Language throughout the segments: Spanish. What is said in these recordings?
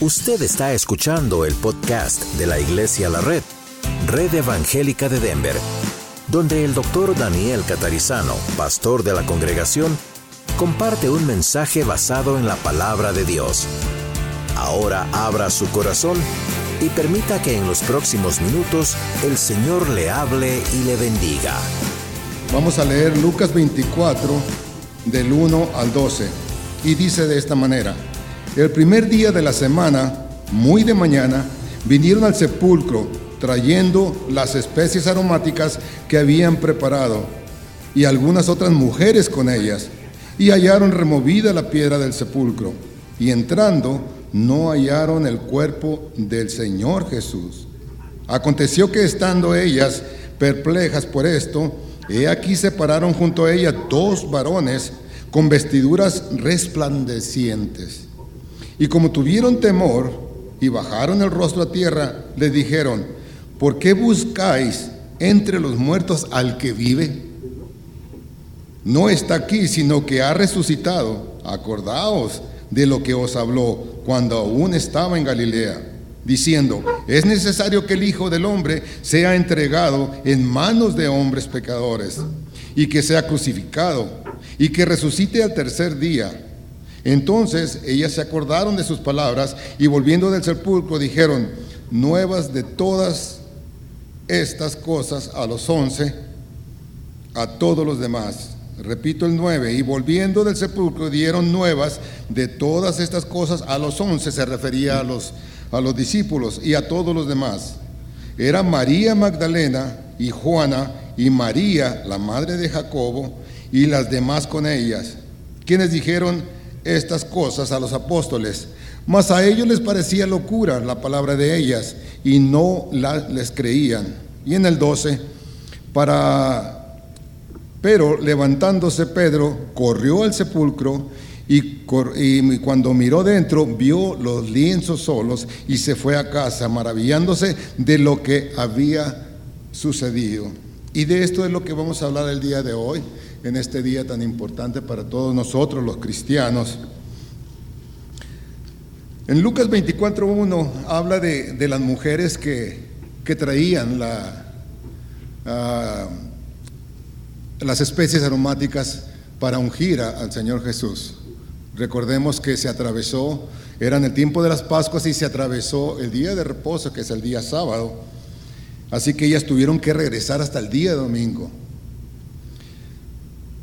Usted está escuchando el podcast de la Iglesia La Red, Red Evangélica de Denver, donde el doctor Daniel Catarizano, pastor de la congregación, comparte un mensaje basado en la palabra de Dios. Ahora abra su corazón y permita que en los próximos minutos el Señor le hable y le bendiga. Vamos a leer Lucas 24 del 1 al 12 y dice de esta manera. El primer día de la semana, muy de mañana, vinieron al sepulcro trayendo las especies aromáticas que habían preparado y algunas otras mujeres con ellas, y hallaron removida la piedra del sepulcro, y entrando no hallaron el cuerpo del Señor Jesús. Aconteció que estando ellas perplejas por esto, he aquí se pararon junto a ella dos varones con vestiduras resplandecientes y como tuvieron temor y bajaron el rostro a tierra, le dijeron, ¿por qué buscáis entre los muertos al que vive? No está aquí, sino que ha resucitado. Acordaos de lo que os habló cuando aún estaba en Galilea, diciendo, es necesario que el Hijo del Hombre sea entregado en manos de hombres pecadores, y que sea crucificado, y que resucite al tercer día entonces ellas se acordaron de sus palabras y volviendo del sepulcro dijeron, nuevas de todas estas cosas a los once, a todos los demás. Repito el nueve, y volviendo del sepulcro dieron nuevas de todas estas cosas a los once, se refería a los, a los discípulos y a todos los demás. Era María Magdalena y Juana y María, la madre de Jacobo, y las demás con ellas, quienes dijeron, estas cosas a los apóstoles, mas a ellos les parecía locura la palabra de ellas y no les creían. Y en el 12, para pero levantándose Pedro, corrió al sepulcro y, y, cuando miró dentro vio los lienzos solos y se fue a casa maravillándose de lo que había sucedido. Y de esto es lo que vamos a hablar el día de hoy en este día tan importante para todos nosotros los cristianos. En Lucas 24.1 habla de, las mujeres que, traían ah, las especies aromáticas para ungir al Señor Jesús. Recordemos que se atravesó, era en el tiempo de las Pascuas y se atravesó el día de reposo, que es el día sábado. Así que ellas tuvieron que regresar hasta el día domingo.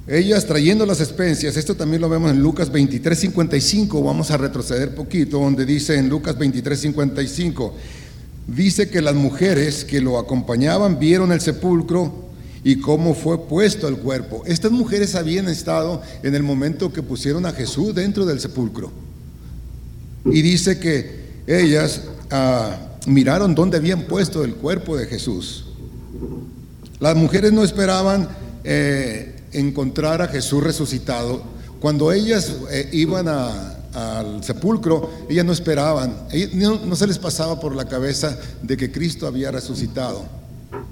Ellas trayendo las especias, esto también lo vemos en Lucas 23, 55, vamos a retroceder poquito, donde dice en Lucas 23, 55, dice que las mujeres que lo acompañaban vieron el sepulcro y cómo fue puesto el cuerpo. Estas mujeres habían estado en el momento que pusieron a Jesús dentro del sepulcro. Y dice que ellas ah, miraron dónde habían puesto el cuerpo de Jesús. Las mujeres no esperaban eh, encontrar a Jesús resucitado, cuando ellas eh, iban al sepulcro, ellas no esperaban, no, se les pasaba por la cabeza de que Cristo había resucitado.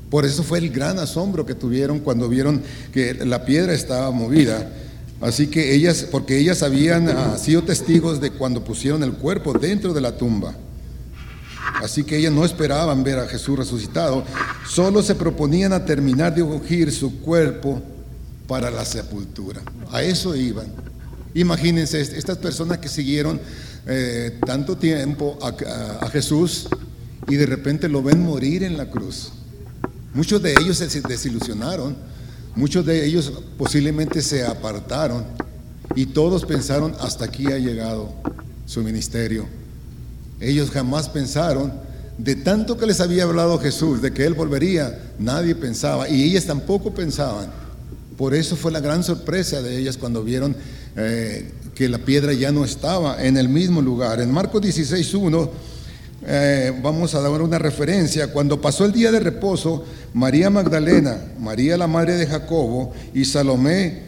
Por eso fue el gran asombro que tuvieron cuando vieron que la piedra estaba movida. Así que ellas, porque ellas habían ah, sido testigos de cuando pusieron el cuerpo dentro de la tumba. Así que ellas no esperaban ver a Jesús resucitado, solo se proponían a terminar de ungir su cuerpo para la sepultura. A eso iban. Imagínense estas personas que siguieron eh, tanto tiempo a, a, Jesús y de repente lo ven morir en la cruz. Muchos de ellos se desilusionaron, muchos de ellos posiblemente se apartaron y todos pensaron hasta aquí ha llegado su ministerio. Ellos jamás pensaron de tanto que les había hablado Jesús, de que Él volvería, nadie pensaba y ellas tampoco pensaban por eso fue la gran sorpresa de ellas cuando vieron eh, que la piedra ya no estaba en el mismo lugar. En Marcos 16.1 eh, vamos a dar una referencia. Cuando pasó el día de reposo, María Magdalena, María la madre de Jacobo y Salomé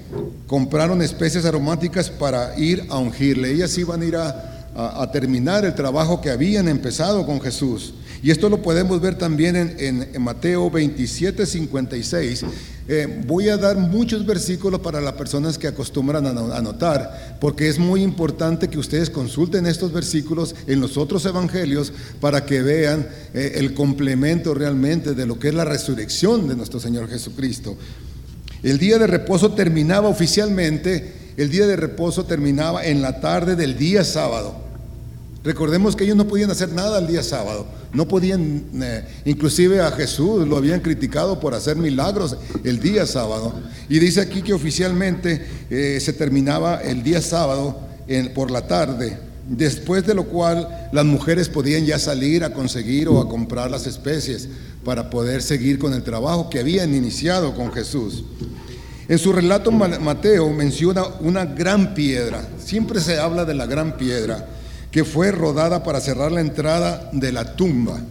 compraron especies aromáticas para ir a ungirle. Ellas iban a ir a, terminar el trabajo que habían empezado con Jesús. Y esto lo podemos ver también en, Mateo 27, 56 eh, voy a dar muchos versículos para las personas que acostumbran a anotar, porque es muy importante que ustedes consulten estos versículos en los otros evangelios para que vean eh, el complemento realmente de lo que es la resurrección de nuestro Señor Jesucristo. El día de reposo terminaba oficialmente, el día de reposo terminaba en la tarde del día sábado. Recordemos que ellos no podían hacer nada el día sábado, no podían, eh, inclusive a Jesús lo habían criticado por hacer milagros el día sábado. Y dice aquí que oficialmente eh, se terminaba el día sábado por la tarde, después de lo cual las mujeres podían ya salir a conseguir o a comprar las especies para poder seguir con el trabajo que habían iniciado con Jesús. En su relato Mateo menciona una gran piedra, siempre se habla de la gran piedra que fue rodada para cerrar la entrada de la tumba.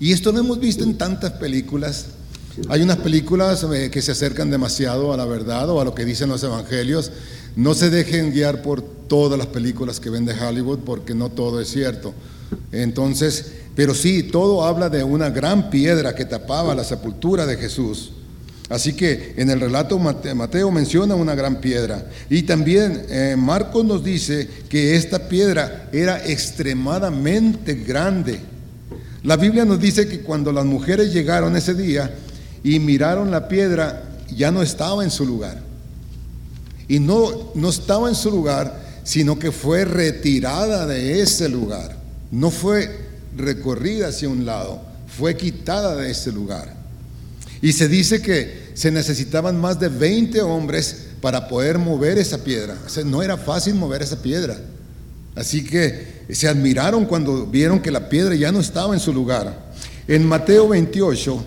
Y esto lo hemos visto en tantas películas. Hay unas películas eh, que se acercan demasiado a la verdad o a lo que dicen los evangelios. No se dejen guiar por todas las películas que ven de Hollywood porque no todo es cierto. Entonces, pero sí, todo habla de una gran piedra que tapaba la sepultura de Jesús. Así que en el relato Mateo menciona una gran piedra. Y también eh, Marcos nos dice que esta piedra era extremadamente grande. La Biblia nos dice que cuando las mujeres llegaron ese día y miraron la piedra, ya no estaba en su lugar. Y no, no estaba en su lugar, sino que fue retirada de ese lugar. No fue recorrida hacia un lado, fue quitada de ese lugar. Y se dice que se necesitaban más de 20 hombres para poder mover esa piedra. no era fácil mover esa piedra. Así que se admiraron cuando vieron que la piedra ya no estaba en su lugar. En Mateo 28,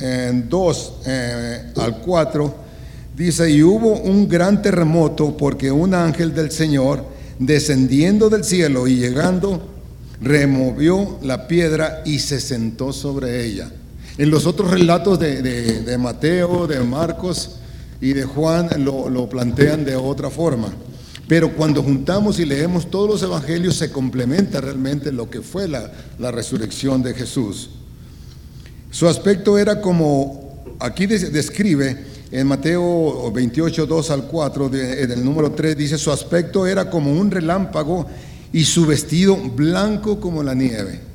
en 2 eh, al 4, dice, y hubo un gran terremoto porque un ángel del Señor, descendiendo del cielo y llegando, removió la piedra y se sentó sobre ella. En los otros relatos de, Mateo, de Marcos y de Juan lo, plantean de otra forma. Pero cuando juntamos y leemos todos los evangelios se complementa realmente lo que fue la, resurrección de Jesús. Su aspecto era como, aquí describe en Mateo 28, 2 al 4, en el número 3, dice, su aspecto era como un relámpago y su vestido blanco como la nieve.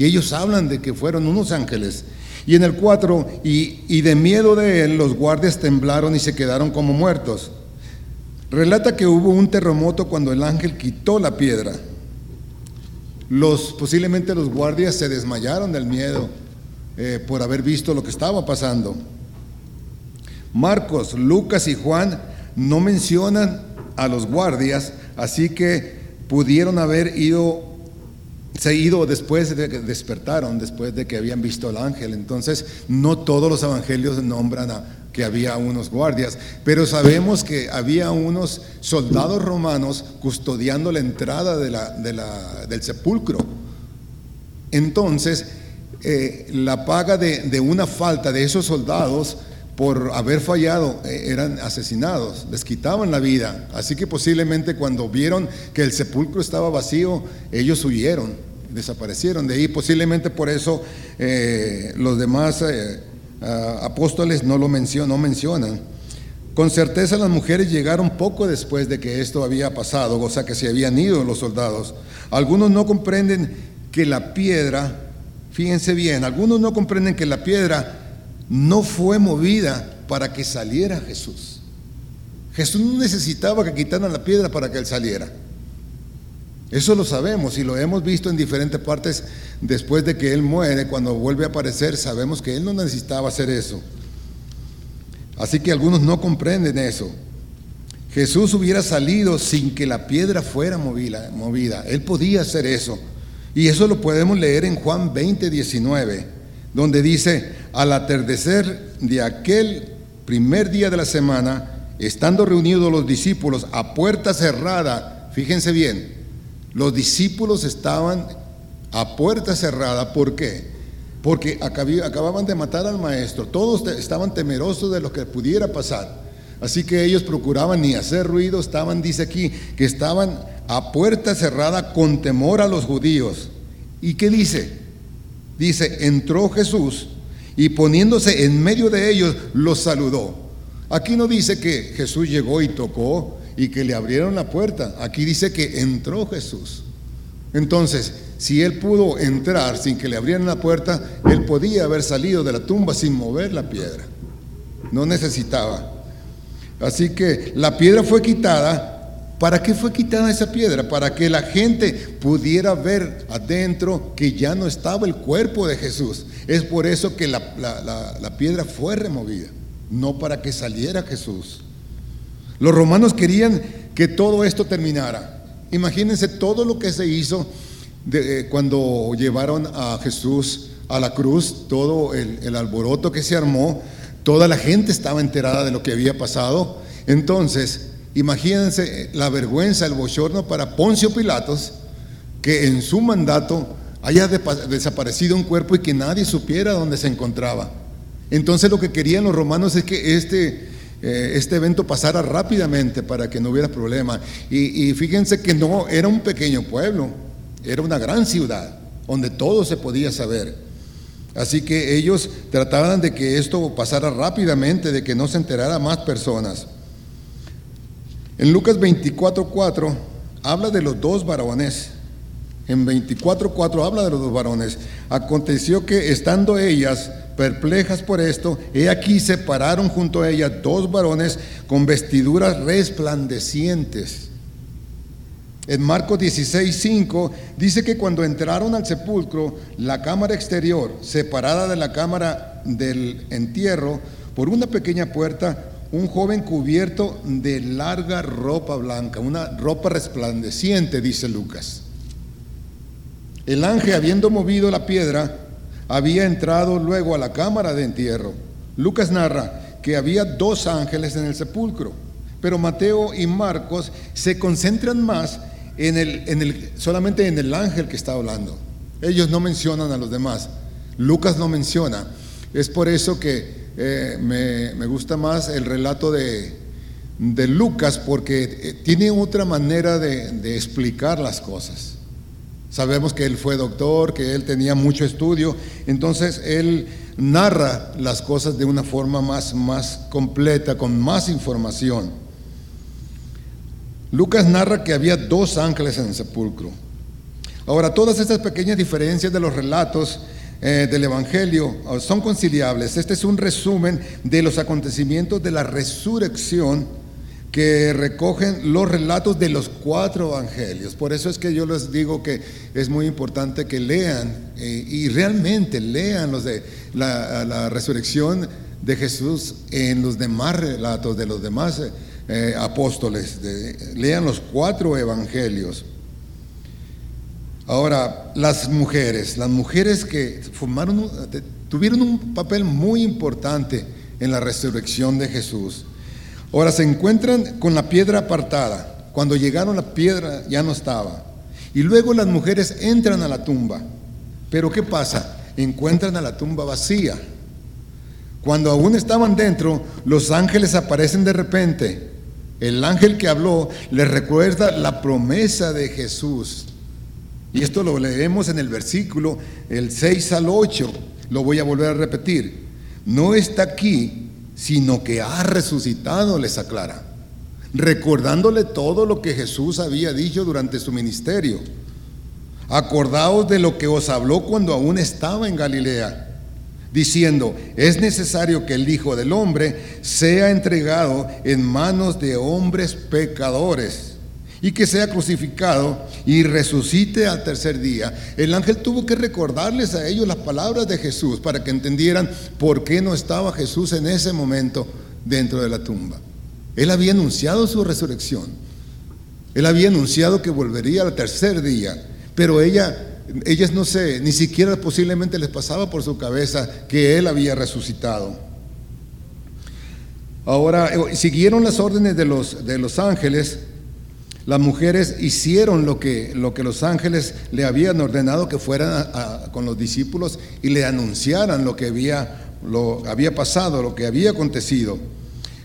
Y ellos hablan de que fueron unos ángeles. Y en el 4, y, y de miedo de él, los guardias temblaron y se quedaron como muertos. Relata que hubo un terremoto cuando el ángel quitó la piedra. Los, posiblemente los guardias se desmayaron del miedo eh, por haber visto lo que estaba pasando. Marcos, Lucas y Juan no mencionan a los guardias, así que pudieron haber ido ido después de que despertaron, después de que habían visto al ángel. Entonces, no todos los evangelios nombran a, que había unos guardias, pero sabemos que había unos soldados romanos custodiando la entrada del sepulcro. Entonces, eh, la paga de, una falta de esos soldados por haber fallado eh, eran asesinados, les quitaban la vida. Así que posiblemente cuando vieron que el sepulcro estaba vacío, ellos huyeron desaparecieron de ahí. Posiblemente por eso eh, los demás eh, apóstoles no lo mencionan, no mencionan. Con certeza las mujeres llegaron poco después de que esto había pasado, o sea que se habían ido los soldados. Algunos no comprenden que la piedra, fíjense bien, algunos no comprenden que la piedra no fue movida para que saliera Jesús. Jesús no necesitaba que quitaran la piedra para que él saliera. Eso lo sabemos y lo hemos visto en diferentes partes después de que Él muere, cuando vuelve a aparecer, sabemos que Él no necesitaba hacer eso. Así que algunos no comprenden eso. Jesús hubiera salido sin que la piedra fuera movida. Él podía hacer eso. Y eso lo podemos leer en Juan 20, 19, donde dice, al atardecer de aquel primer día de la semana, estando reunidos los discípulos a puerta cerrada, fíjense bien, los discípulos estaban a puerta cerrada. ¿Por qué? Porque acababan de matar al maestro. Todos estaban temerosos de lo que pudiera pasar. Así que ellos procuraban ni hacer ruido. Estaban, dice aquí, que estaban a puerta cerrada con temor a los judíos. ¿Y qué dice? Dice, entró Jesús y poniéndose en medio de ellos, los saludó. Aquí no dice que Jesús llegó y tocó y que le abrieron la puerta. Aquí dice que entró Jesús. Entonces, si él pudo entrar sin que le abrieran la puerta, él podía haber salido de la tumba sin mover la piedra. No necesitaba. Así que la piedra fue quitada. ¿Para qué fue quitada esa piedra? Para que la gente pudiera ver adentro que ya no estaba el cuerpo de Jesús. Es por eso que la, la piedra fue removida, no para que saliera Jesús. Los romanos querían que todo esto terminara. Imagínense todo lo que se hizo eh, cuando llevaron a Jesús a la cruz, todo el, alboroto que se armó, toda la gente estaba enterada de lo que había pasado. Entonces, imagínense la vergüenza, el bochorno para Poncio Pilatos, que en su mandato haya desaparecido un cuerpo y que nadie supiera dónde se encontraba. Entonces lo que querían los romanos es que este eh, este evento pasara rápidamente para que no hubiera problema. Y, fíjense que no era un pequeño pueblo, era una gran ciudad donde todo se podía saber. Así que ellos trataban de que esto pasara rápidamente, de que no se enterara más personas. En Lucas 24:4 habla de los dos varones. En 24:4 habla de los dos varones. Aconteció que estando ellas Perplejas por esto, he aquí se pararon junto a ella dos varones con vestiduras resplandecientes. En Marcos 16, 5 dice que cuando entraron al sepulcro, la cámara exterior, separada de la cámara del entierro, por una pequeña puerta, un joven cubierto de larga ropa blanca, una ropa resplandeciente, dice Lucas. El ángel, habiendo movido la piedra, había entrado luego a la cámara de entierro. Lucas narra que había dos ángeles en el sepulcro, pero Mateo y Marcos se concentran más en el, en el, solamente en el ángel que está hablando. Ellos no mencionan a los demás. Lucas no menciona. Es por eso que eh, me, gusta más el relato de, de Lucas, porque eh, tiene otra manera de, de explicar las cosas. Sabemos que él fue doctor, que él tenía mucho estudio, entonces él narra las cosas de una forma más, más completa, con más información. Lucas narra que había dos ángeles en el sepulcro. Ahora, todas estas pequeñas diferencias de los relatos eh, del Evangelio oh, son conciliables. Este es un resumen de los acontecimientos de la resurrección que recogen los relatos de los cuatro evangelios. Por eso es que yo les digo que es muy importante que lean eh, y realmente lean los de la, resurrección de Jesús en los demás relatos de los demás eh, apóstoles. lean los cuatro evangelios. Ahora, las mujeres, las mujeres que formaron, tuvieron un papel muy importante en la resurrección de Jesús. Ahora se encuentran con la piedra apartada. Cuando llegaron la piedra ya no estaba. Y luego las mujeres entran a la tumba. Pero ¿qué pasa? Encuentran a la tumba vacía. Cuando aún estaban dentro, los ángeles aparecen de repente. El ángel que habló les recuerda la promesa de Jesús. Y esto lo leemos en el versículo el 6 al 8. Lo voy a volver a repetir. No está aquí sino que ha resucitado, les aclara, recordándole todo lo que Jesús había dicho durante su ministerio. Acordaos de lo que os habló cuando aún estaba en Galilea, diciendo, es necesario que el Hijo del Hombre sea entregado en manos de hombres pecadores y que sea crucificado y resucite al tercer día. El ángel tuvo que recordarles a ellos las palabras de Jesús para que entendieran por qué no estaba Jesús en ese momento dentro de la tumba. Él había anunciado su resurrección. Él había anunciado que volvería al tercer día, pero ella ellas no sé, ni siquiera posiblemente les pasaba por su cabeza que él había resucitado. Ahora, eh, siguieron las órdenes de los, de los ángeles las mujeres hicieron lo que, lo que los ángeles le habían ordenado que fueran con los discípulos y le anunciaran lo que había, lo, había pasado, lo que había acontecido.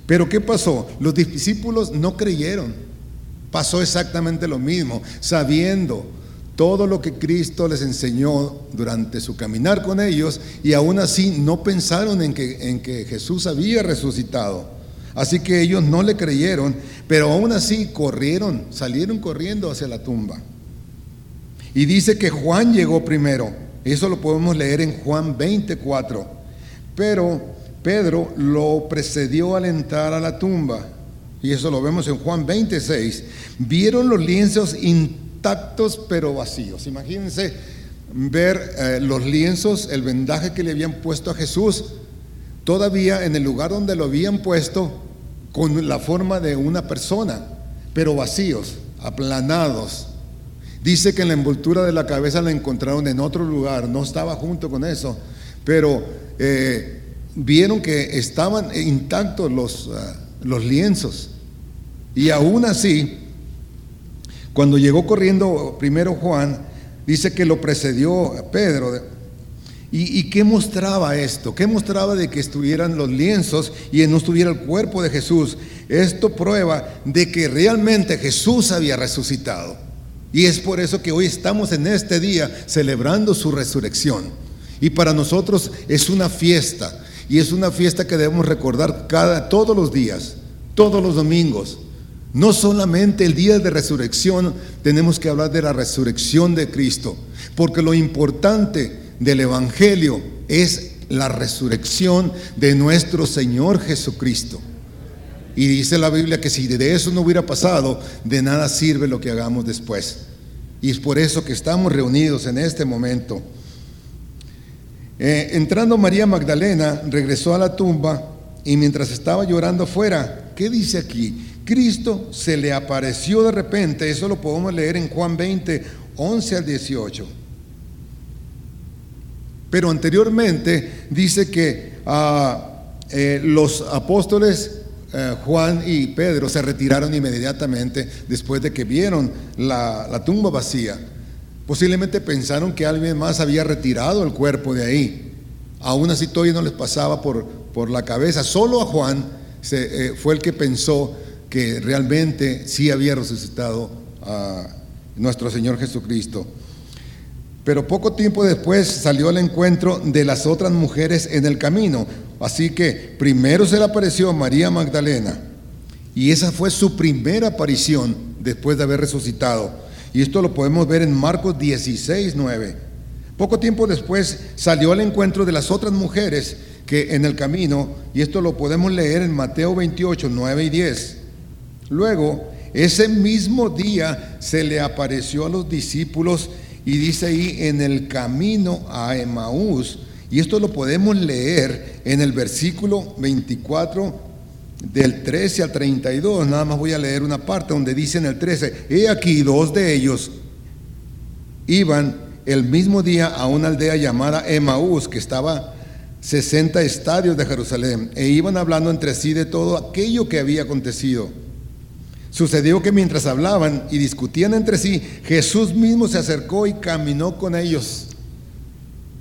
Pero ¿qué pasó? Los discípulos no creyeron. Pasó exactamente lo mismo, sabiendo todo lo que Cristo les enseñó durante su caminar con ellos y aún así no pensaron en que, en que Jesús había resucitado. Así que ellos no le creyeron, pero aún así corrieron, salieron corriendo hacia la tumba. Y dice que Juan llegó primero. Eso lo podemos leer en Juan 24. Pero Pedro lo precedió al entrar a la tumba. Y eso lo vemos en Juan 26. Vieron los lienzos intactos pero vacíos. Imagínense ver eh, los lienzos, el vendaje que le habían puesto a Jesús, todavía en el lugar donde lo habían puesto, con la forma de una persona, pero vacíos, aplanados. Dice que en la envoltura de la cabeza la encontraron en otro lugar, no estaba junto con eso, pero eh, vieron que estaban intactos los, ah, los lienzos. Y aún así, cuando llegó corriendo primero Juan, dice que lo precedió Pedro, ¿Y, qué mostraba esto? ¿Qué mostraba de que estuvieran los lienzos y no estuviera el cuerpo de Jesús? Esto prueba de que realmente Jesús había resucitado. Y es por eso que hoy estamos en este día celebrando su resurrección. Y para nosotros es una fiesta. Y es una fiesta que debemos recordar cada, todos los días, todos los domingos. No solamente el día de resurrección tenemos que hablar de la resurrección de Cristo. Porque lo importante del Evangelio es la resurrección de nuestro Señor Jesucristo. Y dice la Biblia que si de eso no hubiera pasado, de nada sirve lo que hagamos después. Y es por eso que estamos reunidos en este momento. Eh, entrando María Magdalena, regresó a la tumba y mientras estaba llorando afuera, ¿qué dice aquí? Cristo se le apareció de repente, eso lo podemos leer en Juan 20, 11 al 18. Pero anteriormente dice que ah, eh, los apóstoles eh, Juan y Pedro se retiraron inmediatamente después de que vieron la, tumba vacía. Posiblemente pensaron que alguien más había retirado el cuerpo de ahí. Aún así todavía no les pasaba por, por la cabeza. Solo a Juan se, eh, fue el que pensó que realmente sí había resucitado a nuestro Señor Jesucristo. Pero poco tiempo después salió al encuentro de las otras mujeres en el camino. Así que primero se le apareció María Magdalena. Y esa fue su primera aparición después de haber resucitado. Y esto lo podemos ver en Marcos 16, 9. Poco tiempo después salió al encuentro de las otras mujeres que en el camino, y esto lo podemos leer en Mateo 28, 9 y 10. Luego, ese mismo día se le apareció a los discípulos y dice ahí en el camino a Emaús, y esto lo podemos leer en el versículo 24 del 13 al 32, nada más voy a leer una parte donde dice en el 13, he aquí dos de ellos iban el mismo día a una aldea llamada Emaús, que estaba 60 estadios de Jerusalén, e iban hablando entre sí de todo aquello que había acontecido. Sucedió que mientras hablaban y discutían entre sí, Jesús mismo se acercó y caminó con ellos.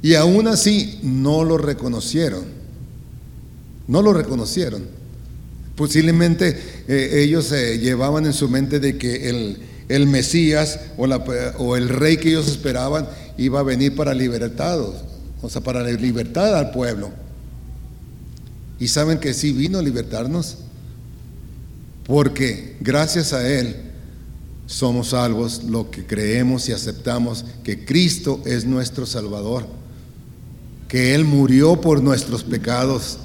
Y aún así no lo reconocieron. No lo reconocieron. Posiblemente eh, ellos se llevaban en su mente de que el, Mesías o, o, el rey que ellos esperaban iba a venir para libertados, o sea, para libertad al pueblo. Y saben que sí vino a libertarnos porque gracias a Él somos salvos lo que creemos y aceptamos que Cristo es nuestro Salvador, que Él murió por nuestros pecados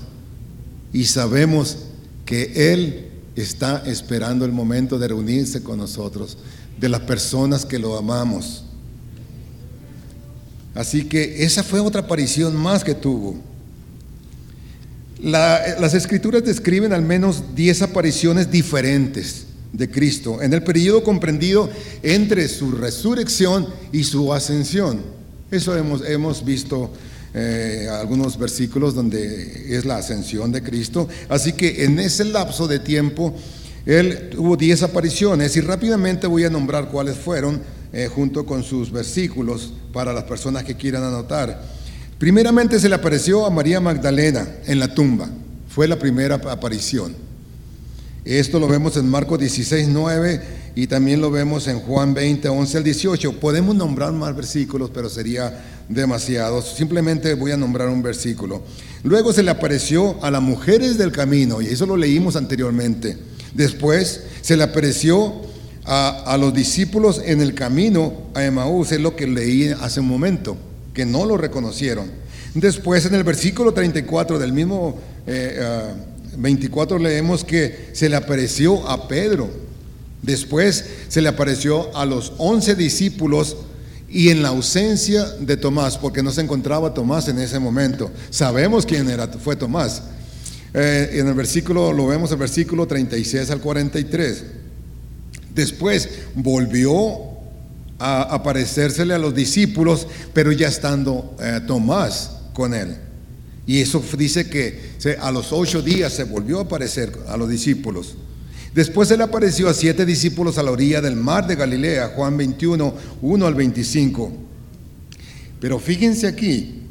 y sabemos que Él está esperando el momento de reunirse con nosotros, de las personas que lo amamos. Así que esa fue otra aparición más que tuvo las escrituras describen al menos 10 apariciones diferentes de Cristo en el periodo comprendido entre su resurrección y su ascensión. Eso hemos, hemos visto eh, algunos versículos donde es la ascensión de Cristo. Así que en ese lapso de tiempo, Él tuvo 10 apariciones y rápidamente voy a nombrar cuáles fueron eh, junto con sus versículos para las personas que quieran anotar. Primeramente se le apareció a María Magdalena en la tumba. Fue la primera aparición. Esto lo vemos en Marcos 16, 9 y también lo vemos en Juan 20, 11 al 18. Podemos nombrar más versículos, pero sería demasiado. Simplemente voy a nombrar un versículo. Luego se le apareció a las mujeres del camino, y eso lo leímos anteriormente. Después se le apareció a, a los discípulos en el camino a Emaús, es lo que leí hace un momento, que no lo reconocieron. Después en el versículo 34 del mismo 24 eh, ah, leemos que se le apareció a Pedro. Después se le apareció a los once discípulos y en la ausencia de Tomás, porque no se encontraba Tomás en ese momento. Sabemos quién era, fue Tomás. Eh, en el versículo, lo vemos en el versículo 36 al 43. Después volvió a aparecérsele a los discípulos, pero ya estando eh, Tomás con él. Y eso dice que a los ocho días se volvió a aparecer a los discípulos. Después él apareció a siete discípulos a la orilla del mar de Galilea, Juan 21, 1 al 25. Pero fíjense aquí,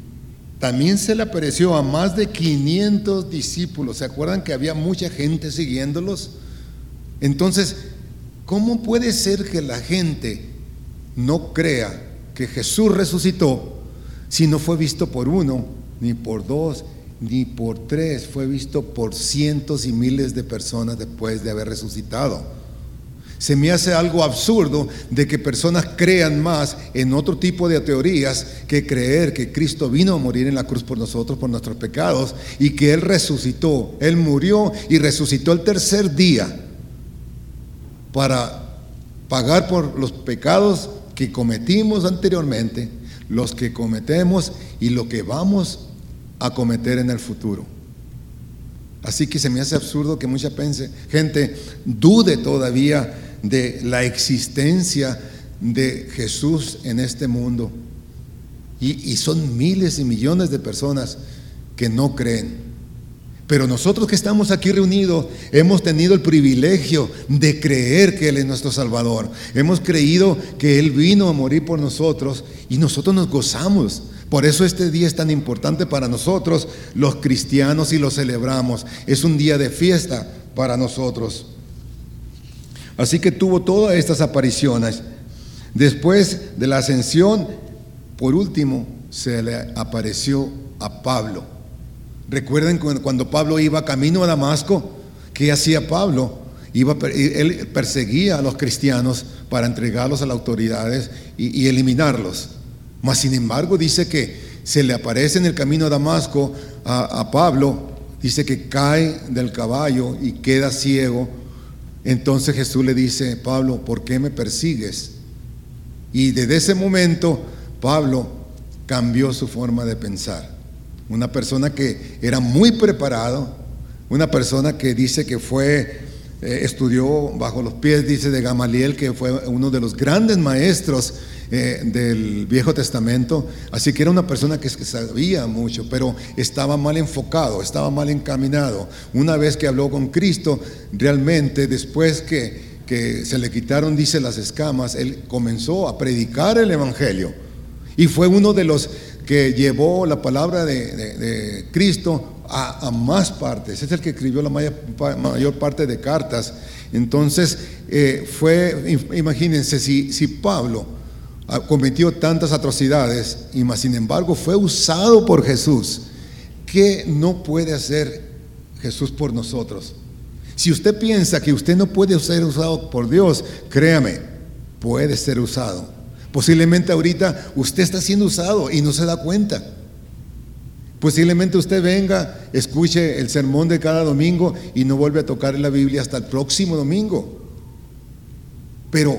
también se le apareció a más de 500 discípulos. ¿Se acuerdan que había mucha gente siguiéndolos? Entonces, ¿cómo puede ser que la gente no crea que Jesús resucitó si no fue visto por uno, ni por dos, ni por tres, fue visto por cientos y miles de personas después de haber resucitado. Se me hace algo absurdo de que personas crean más en otro tipo de teorías que creer que Cristo vino a morir en la cruz por nosotros, por nuestros pecados, y que Él resucitó. Él murió y resucitó el tercer día para pagar por los pecados que cometimos anteriormente los que cometemos y lo que vamos a cometer en el futuro. Así que se me hace absurdo que mucha gente dude todavía de la existencia de Jesús en este mundo. Y, y, son miles y millones de personas que no creen. Pero nosotros que estamos aquí reunidos hemos tenido el privilegio de creer que Él es nuestro Salvador. Hemos creído que Él vino a morir por nosotros y nosotros nos gozamos. Por eso este día es tan importante para nosotros, los cristianos, y lo celebramos. Es un día de fiesta para nosotros. Así que tuvo todas estas apariciones. Después de la ascensión, por último, se le apareció a Pablo. Recuerden cuando Pablo iba camino a Damasco, ¿qué hacía Pablo? Iba, él perseguía a los cristianos para entregarlos a las autoridades y, eliminarlos. Mas sin embargo dice que se le aparece en el camino a Damasco a, a Pablo, dice que cae del caballo y queda ciego. Entonces Jesús le dice, Pablo, ¿por qué me persigues? Y desde ese momento Pablo cambió su forma de pensar una persona que era muy preparado, una persona que dice que fue, eh, estudió bajo los pies, dice de Gamaliel, que fue uno de los grandes maestros eh, del Viejo Testamento, así que era una persona que, sabía mucho, pero estaba mal enfocado, estaba mal encaminado. Una vez que habló con Cristo, realmente después que, que se le quitaron, dice, las escamas, él comenzó a predicar el Evangelio. Y fue uno de los que llevó la palabra de, Cristo a, más partes. Es el que escribió la mayor, parte de cartas. Entonces, eh, fue, imagínense, si, si Pablo ah, cometió tantas atrocidades y más sin embargo fue usado por Jesús, ¿qué no puede hacer Jesús por nosotros? Si usted piensa que usted no puede ser usado por Dios, créame, puede ser usado. Posiblemente ahorita usted está siendo usado y no se da cuenta. Posiblemente usted venga, escuche el sermón de cada domingo y no vuelve a tocar la Biblia hasta el próximo domingo. Pero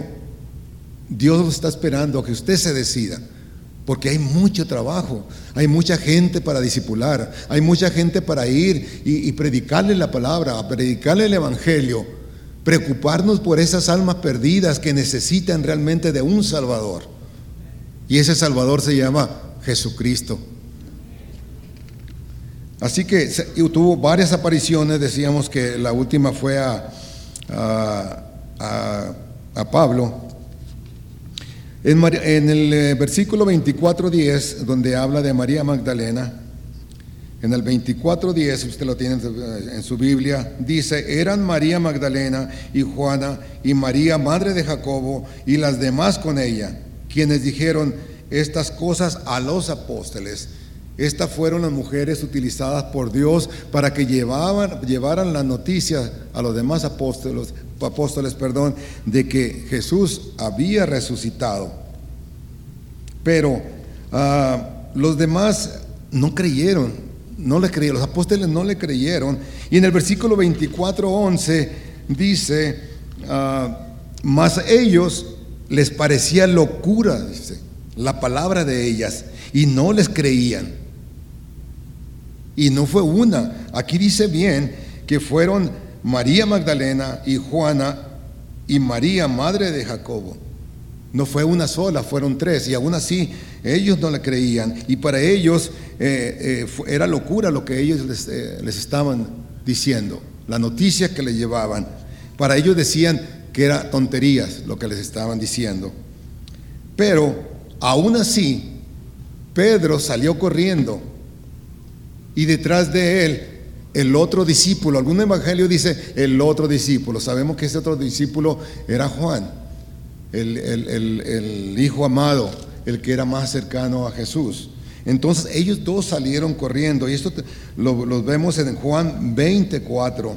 Dios está esperando a que usted se decida, porque hay mucho trabajo, hay mucha gente para disipular, hay mucha gente para ir y, y predicarle la palabra, predicarle el Evangelio preocuparnos por esas almas perdidas que necesitan realmente de un Salvador. Y ese Salvador se llama Jesucristo. Así que tuvo varias apariciones, decíamos que la última fue a, a, Pablo. En, el eh, versículo 24.10, donde habla de María Magdalena, en el 24.10, usted lo tiene en su Biblia, dice, eran María Magdalena y Juana y María, madre de Jacobo, y las demás con ella, quienes dijeron estas cosas a los apóstoles. Estas fueron las mujeres utilizadas por Dios para que llevaban, llevaran la noticia a los demás apóstoles, apóstoles perdón, de que Jesús había resucitado. Pero ah, los demás no creyeron no le creyeron, los apóstoles no le creyeron. Y en el versículo 24, 11 dice, ah, más ellos les parecía locura, la palabra de ellas, y no les creían. Y no fue una, aquí dice bien que fueron María Magdalena y Juana y María, madre de Jacobo. No fue una sola, fueron tres, y aún así ellos no le creían, y para ellos eh, eh, era locura lo que ellos les, eh, les, estaban diciendo, la noticia que le llevaban. Para ellos decían que era tonterías lo que les estaban diciendo. Pero aún así, Pedro salió corriendo y detrás de él el otro discípulo, algún evangelio dice el otro discípulo, sabemos que ese otro discípulo era Juan, el, el hijo amado, el que era más cercano a Jesús. Entonces ellos dos salieron corriendo y esto lo, vemos en Juan 24.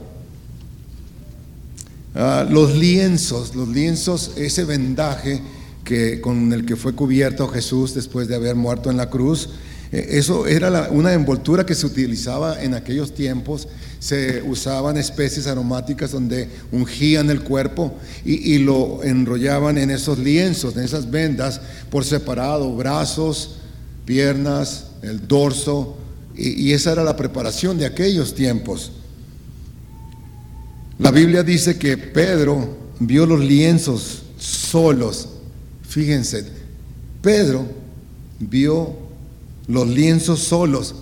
Ah, los lienzos, los lienzos, ese vendaje que, con el que fue cubierto Jesús después de haber muerto en la cruz, eso era una envoltura que se utilizaba en aquellos tiempos. Se usaban especies aromáticas donde ungían el cuerpo y, y lo enrollaban en esos lienzos, en esas vendas por separado, brazos, piernas, el dorso, y, esa era la preparación de aquellos tiempos. La Biblia dice que Pedro vio los lienzos solos. Fíjense, Pedro vio los lienzos solos.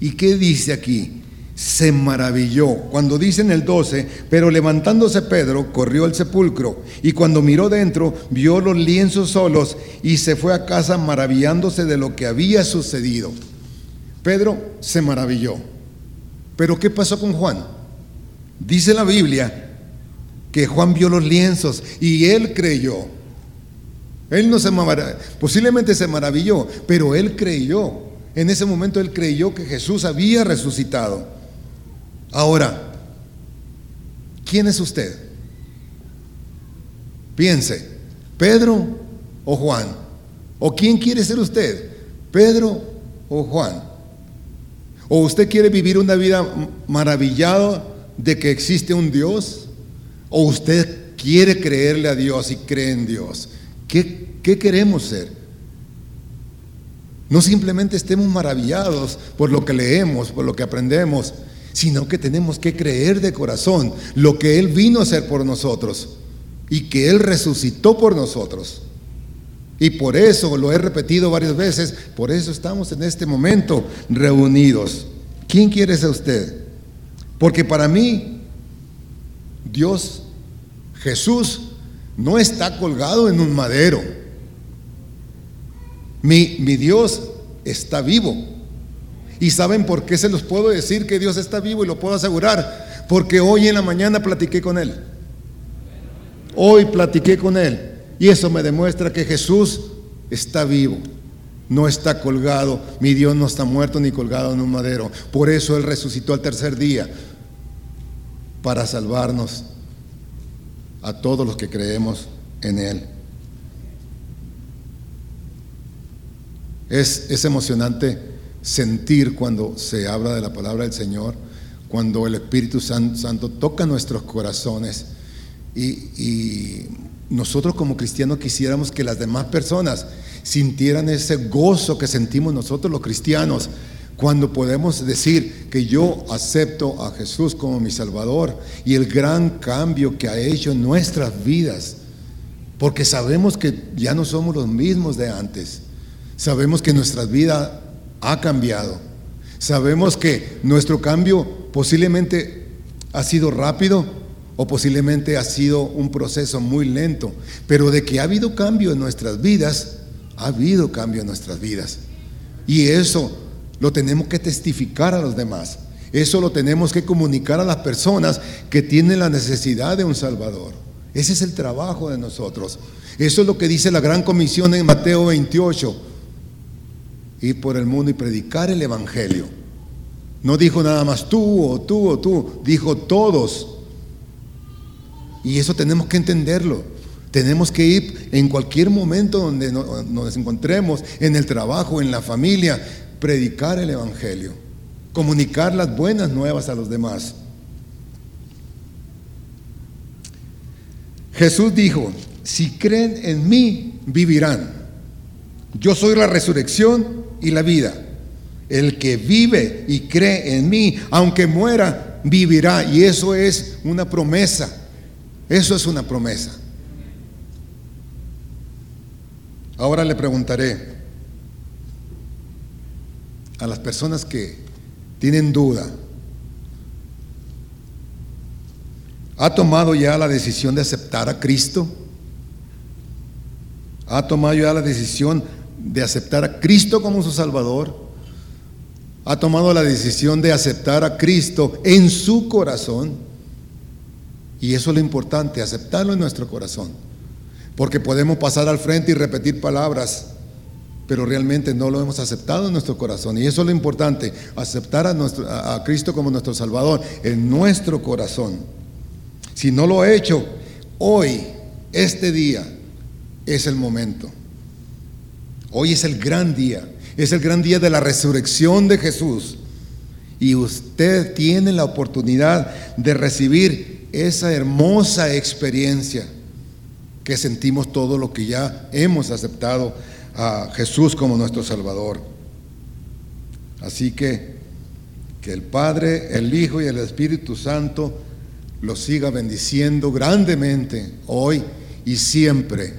¿Y qué dice aquí? se maravilló. Cuando dice en el 12, pero levantándose Pedro, corrió al sepulcro y cuando miró dentro, vio los lienzos solos y se fue a casa maravillándose de lo que había sucedido. Pedro se maravilló. Pero ¿qué pasó con Juan? Dice la Biblia que Juan vio los lienzos y él creyó. Él no se maravilló, posiblemente se maravilló, pero él creyó. En ese momento él creyó que Jesús había resucitado. Ahora, ¿quién es usted? Piense, ¿Pedro o Juan? ¿O quién quiere ser usted? ¿Pedro o Juan? ¿O usted quiere vivir una vida maravillada de que existe un Dios? ¿O usted quiere creerle a Dios y cree en Dios? ¿Qué, queremos ser? No simplemente estemos maravillados por lo que leemos, por lo que aprendemos, sino que tenemos que creer de corazón lo que Él vino a hacer por nosotros y que Él resucitó por nosotros. Y por eso, lo he repetido varias veces, por eso estamos en este momento reunidos. ¿Quién quiere ser usted? Porque para mí, Dios, Jesús, no está colgado en un madero. Mi, mi Dios está vivo. ¿Y saben por qué se los puedo decir que Dios está vivo y lo puedo asegurar? Porque hoy en la mañana platiqué con Él. Hoy platiqué con Él. Y eso me demuestra que Jesús está vivo. No está colgado. Mi Dios no está muerto ni colgado en un madero. Por eso Él resucitó al tercer día. Para salvarnos a todos los que creemos en Él. Es, es emocionante sentir cuando se habla de la palabra del Señor, cuando el Espíritu Santo toca nuestros corazones y, nosotros como cristianos quisiéramos que las demás personas sintieran ese gozo que sentimos nosotros los cristianos cuando podemos decir que yo acepto a Jesús como mi Salvador y el gran cambio que ha hecho en nuestras vidas, porque sabemos que ya no somos los mismos de antes, sabemos que nuestras vidas ha cambiado. Sabemos que nuestro cambio posiblemente ha sido rápido o posiblemente ha sido un proceso muy lento, pero de que ha habido cambio en nuestras vidas, ha habido cambio en nuestras vidas. Y eso lo tenemos que testificar a los demás. Eso lo tenemos que comunicar a las personas que tienen la necesidad de un Salvador. Ese es el trabajo de nosotros. Eso es lo que dice la gran comisión en Mateo 28. Ir por el mundo y predicar el Evangelio. No dijo nada más tú o tú o tú, dijo todos. Y eso tenemos que entenderlo. Tenemos que ir en cualquier momento donde nos encontremos, en el trabajo, en la familia, predicar el Evangelio, comunicar las buenas nuevas a los demás. Jesús dijo, si creen en mí, vivirán. Yo soy la resurrección y la vida. El que vive y cree en mí, aunque muera, vivirá. Y eso es una promesa. Eso es una promesa. Ahora le preguntaré a las personas que tienen duda, ¿ha tomado ya la decisión de aceptar a Cristo? ¿Ha tomado ya la decisión de aceptar a Cristo como su Salvador? ¿Ha tomado la decisión de aceptar a Cristo en su corazón? Y eso es lo importante, aceptarlo en nuestro corazón. Porque podemos pasar al frente y repetir palabras, pero realmente no lo hemos aceptado en nuestro corazón. Y eso es lo importante, aceptar a, nuestro, a, Cristo como nuestro Salvador en nuestro corazón. Si no lo he hecho, hoy, este día, es el momento. Hoy es el gran día. Es el gran día de la resurrección de Jesús. Y usted tiene la oportunidad de recibir esa hermosa experiencia que sentimos todo lo que ya hemos aceptado a Jesús como nuestro Salvador. Así que que el Padre, el Hijo y el Espíritu Santo los siga bendiciendo grandemente hoy y siempre.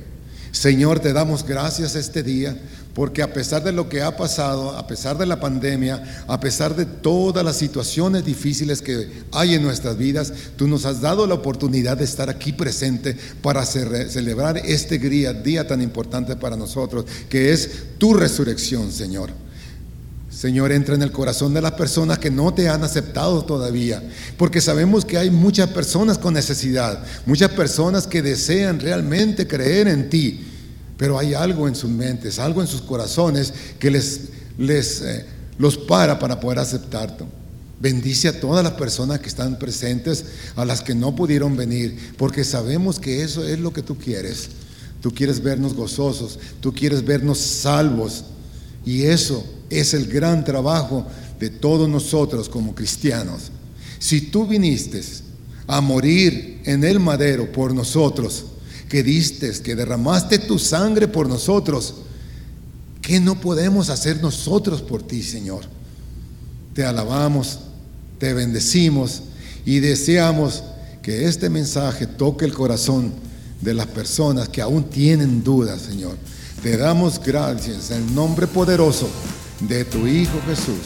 Señor, te damos gracias este día porque a pesar de lo que ha pasado, a pesar de la pandemia, a pesar de todas las situaciones difíciles que hay en nuestras vidas, tú nos has dado la oportunidad de estar aquí presente para celebrar este día, día tan importante para nosotros, que es tu resurrección, Señor. Señor, entra en el corazón de las personas que no te han aceptado todavía, porque sabemos que hay muchas personas con necesidad, muchas personas que desean realmente creer en ti pero hay algo en sus mentes, algo en sus corazones que les, les eh, los para para poder aceptarte. Bendice a todas las personas que están presentes, a las que no pudieron venir, porque sabemos que eso es lo que tú quieres. Tú quieres vernos gozosos, tú quieres vernos salvos. Y eso es el gran trabajo de todos nosotros como cristianos. Si tú viniste a morir en el madero por nosotros, que diste, que derramaste tu sangre por nosotros, ¿qué no podemos hacer nosotros por ti, Señor? Te alabamos, te bendecimos y deseamos que este mensaje toque el corazón de las personas que aún tienen dudas, Señor. Te damos gracias en el nombre poderoso de tu Hijo Jesús.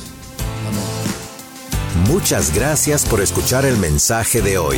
Amén. Muchas gracias por escuchar el mensaje de hoy.